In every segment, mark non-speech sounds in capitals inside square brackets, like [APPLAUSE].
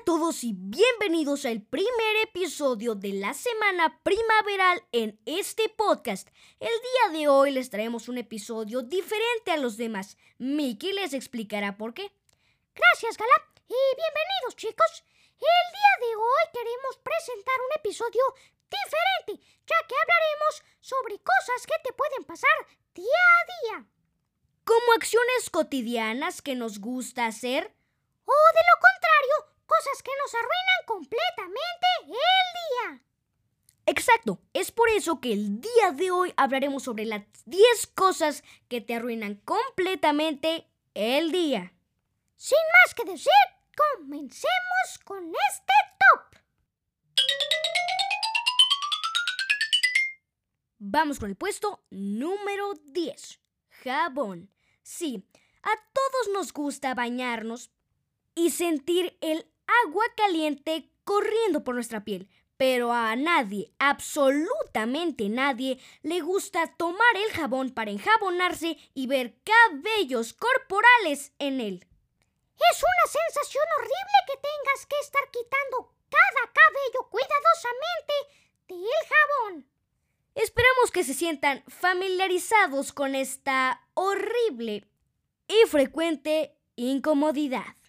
a todos y bienvenidos al primer episodio de la semana primaveral en este podcast. El día de hoy les traemos un episodio diferente a los demás. Mickey les explicará por qué. Gracias, Gala, y bienvenidos, chicos. El día de hoy queremos presentar un episodio diferente, ya que hablaremos sobre cosas que te pueden pasar día a día. Como acciones cotidianas que nos gusta hacer. O de lo contrario, cosas que nos arruinan completamente el día. Exacto, es por eso que el día de hoy hablaremos sobre las 10 cosas que te arruinan completamente el día. Sin más que decir, comencemos con este top. Vamos con el puesto número 10. Jabón. Sí, a todos nos gusta bañarnos y sentir el agua caliente corriendo por nuestra piel. Pero a nadie, absolutamente nadie, le gusta tomar el jabón para enjabonarse y ver cabellos corporales en él. Es una sensación horrible que tengas que estar quitando cada cabello cuidadosamente del jabón. Esperamos que se sientan familiarizados con esta horrible y frecuente incomodidad.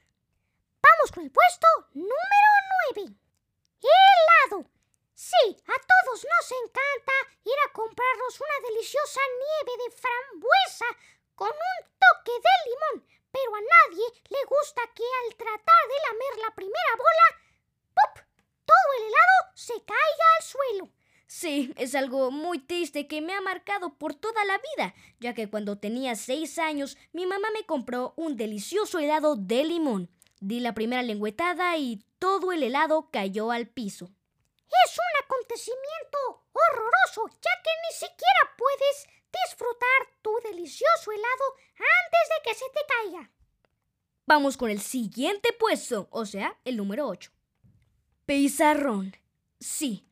Vamos con el puesto número 9. Helado. Sí, a todos nos encanta ir a comprarnos una deliciosa nieve de frambuesa con un toque de limón, pero a nadie le gusta que al tratar de lamer la primera bola, ¡pop! todo el helado se caiga al suelo. Sí, es algo muy triste que me ha marcado por toda la vida, ya que cuando tenía seis años mi mamá me compró un delicioso helado de limón. Di la primera lengüetada y todo el helado cayó al piso. Es un acontecimiento horroroso, ya que ni siquiera puedes disfrutar tu delicioso helado antes de que se te caiga. Vamos con el siguiente puesto, o sea, el número 8. Pizarrón. Sí,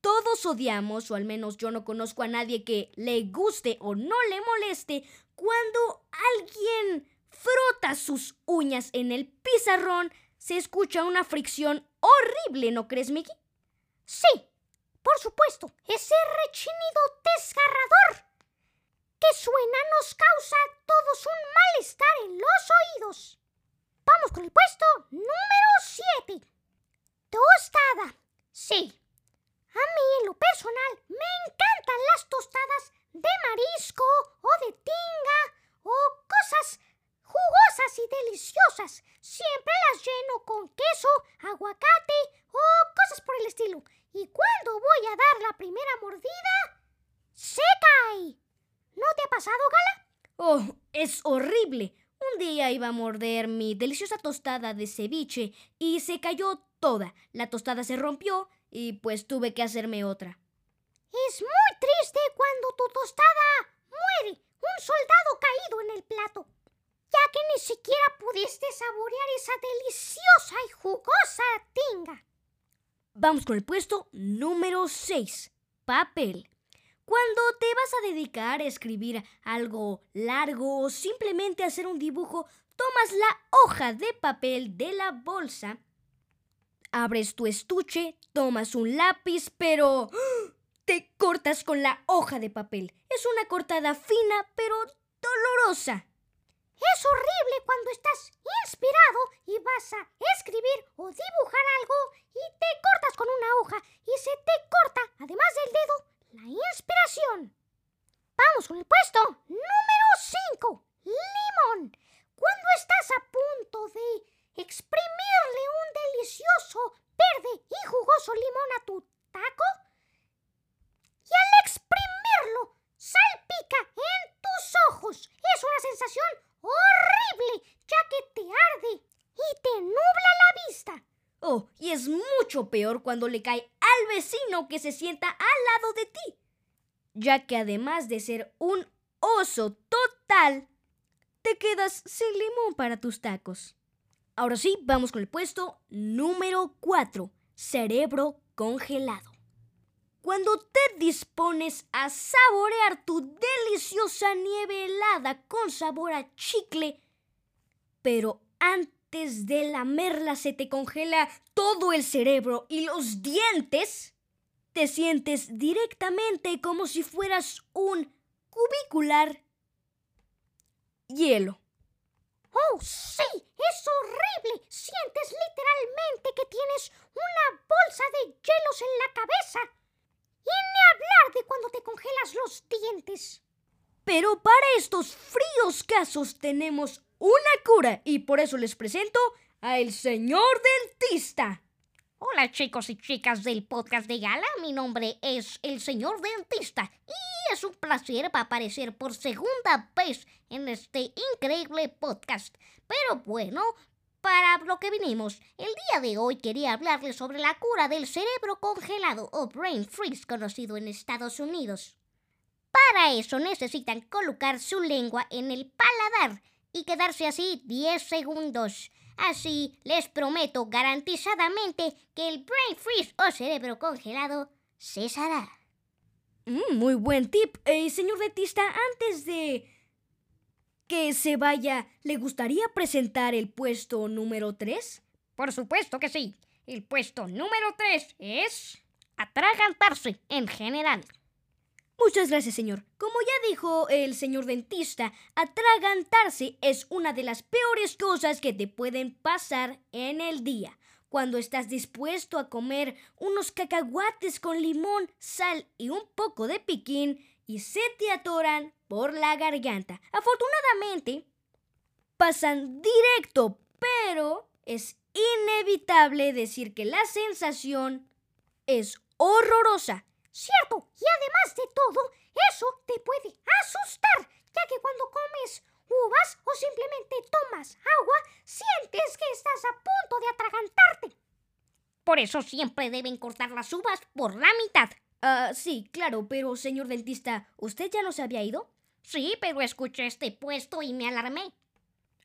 todos odiamos, o al menos yo no conozco a nadie que le guste o no le moleste, cuando alguien frota sus uñas en el pizarrón, se escucha una fricción horrible, ¿no crees, Mickey? Sí, por supuesto, ese rechinido desgarrador que suena nos causa a todos un malestar en los oídos. Vamos con el puesto número 7. Tostada. Sí, a mí, en lo personal, me encantan las tostadas de marisco o de tinga o cosas jugosas y deliciosas. Siempre las lleno con queso, aguacate o cosas por el estilo. Y cuando voy a dar la primera mordida, se cae. ¿No te ha pasado, Gala? Oh, es horrible. Un día iba a morder mi deliciosa tostada de ceviche y se cayó toda. La tostada se rompió y pues tuve que hacerme otra. Es muy triste cuando tu tostada muere, un soldado caído en el plato, ya que ni siquiera pudiste saborear esa deliciosa y jugosa tinga. Vamos con el puesto número 6, papel. Cuando te vas a dedicar a escribir algo largo o simplemente hacer un dibujo, tomas la hoja de papel de la bolsa Abres tu estuche, tomas un lápiz, pero [GASPS] te cortas con la hoja de papel. Es una cortada fina, pero dolorosa. Es horrible cuando estás inspirado y vas a escribir o dibujar algo y te cortas con una hoja y se te corta, además del dedo, la inspiración. Vamos con el puesto número 5. Limón. Cuando estás a punto de exprimirle un delicioso, verde y jugoso limón a tu taco y al exprimirlo salpica en tus ojos. Es una sensación horrible ya que te arde y te nubla la vista. Oh, es mucho peor cuando le cae al vecino que se sienta al lado de ti, ya que además de ser un oso total, te quedas sin limón para tus tacos. Ahora sí, vamos con el puesto número 4, cerebro congelado. Cuando te dispones a saborear tu deliciosa nieve helada con sabor a chicle, pero antes antes de lamerla se te congela todo el cerebro y los dientes, te sientes directamente como si fueras un cubicular hielo. ¡Oh, sí! ¡Es horrible! Sientes literalmente que tienes una bolsa de hielos en la cabeza. Y ni hablar de cuando te congelas los dientes. Pero para estos fríos casos tenemos una cura y por eso les presento a el señor dentista. Hola chicos y chicas del podcast de Gala, mi nombre es el señor dentista y es un placer aparecer por segunda vez en este increíble podcast. Pero bueno, para lo que vinimos, el día de hoy quería hablarles sobre la cura del cerebro congelado o brain freeze conocido en Estados Unidos. Para eso necesitan colocar su lengua en el paladar y quedarse así 10 segundos. Así les prometo garantizadamente que el brain freeze o cerebro congelado cesará. Mm, muy buen tip. Eh, señor dentista, antes de que se vaya, ¿le gustaría presentar el puesto número 3? Por supuesto que sí. El puesto número 3 es atragantarse en general. Muchas gracias, señor. Como ya dijo el señor dentista, atragantarse es una de las peores cosas que te pueden pasar en el día. Cuando estás dispuesto a comer unos cacahuates con limón, sal y un poco de piquín y se te atoran por la garganta. Afortunadamente, pasan directo, pero es inevitable decir que la sensación es horrorosa Cierto, y además de todo, eso te puede asustar, ya que cuando comes uvas o simplemente tomas agua, sientes que estás a punto de atragantarte. Por eso siempre deben cortar las uvas por la mitad. Ah, sí, claro, pero señor dentista, ¿usted ya no se había ido? Sí, pero escuché este puesto y me alarmé.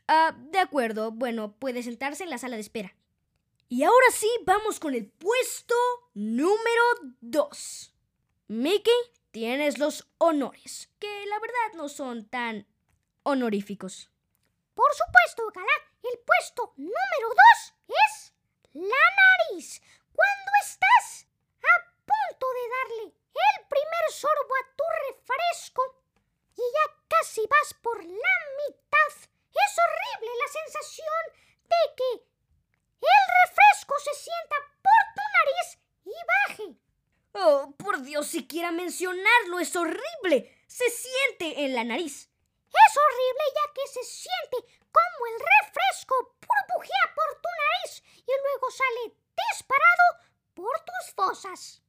Ah, de acuerdo. Bueno, puede sentarse en la sala de espera. Y ahora sí, vamos con el puesto número 2. Mickey, tienes los honores, que la verdad no son tan honoríficos. Por supuesto, Galá. El puesto número dos es la nariz. Cuando estás a punto de darle el primer sorbo a tu refresco y ya casi vas por la mitad, es horrible la sensación de que el refresco se sienta por tu nariz y baje. Dios, siquiera mencionarlo es horrible. Se siente en la nariz. Es horrible ya que se siente como el refresco burbujea por tu nariz y luego sale disparado por tus fosas.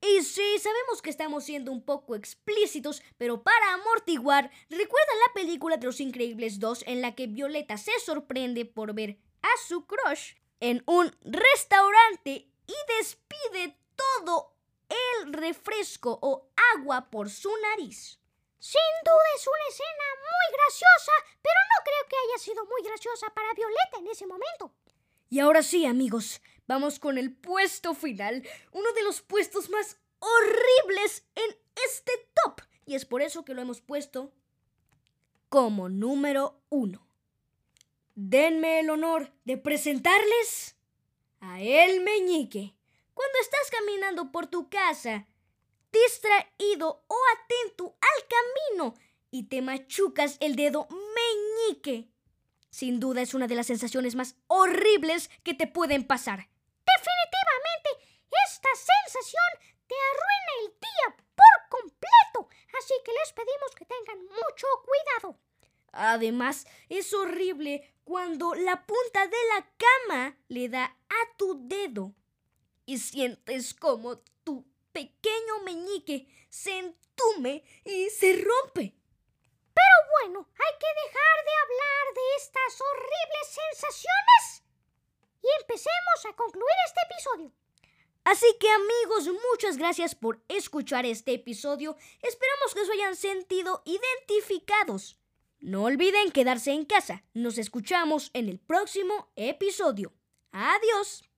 Y sí, sabemos que estamos siendo un poco explícitos, pero para amortiguar, ¿recuerdan la película de Los Increíbles 2 en la que Violeta se sorprende por ver a su crush en un restaurante y despide todo el refresco o agua por su nariz. Sin duda es una escena muy graciosa, pero no creo que haya sido muy graciosa para Violeta en ese momento. Y ahora sí, amigos, vamos con el puesto final, uno de los puestos más horribles en este top. Y es por eso que lo hemos puesto como número uno. Denme el honor de presentarles a El Meñique. Cuando estás caminando por tu casa, distraído o atento al camino y te machucas el dedo meñique, sin duda es una de las sensaciones más horribles que te pueden pasar. Definitivamente, esta sensación te arruina el día por completo, así que les pedimos que tengan mucho cuidado. Además, es horrible cuando la punta de la cama le da a tu dedo y sientes como tu pequeño meñique se entume y se rompe. Pero bueno, hay que dejar de hablar de estas horribles sensaciones y empecemos a concluir este episodio. Así que amigos, muchas gracias por escuchar este episodio. Esperamos que se hayan sentido identificados. No olviden quedarse en casa. Nos escuchamos en el próximo episodio. Adiós.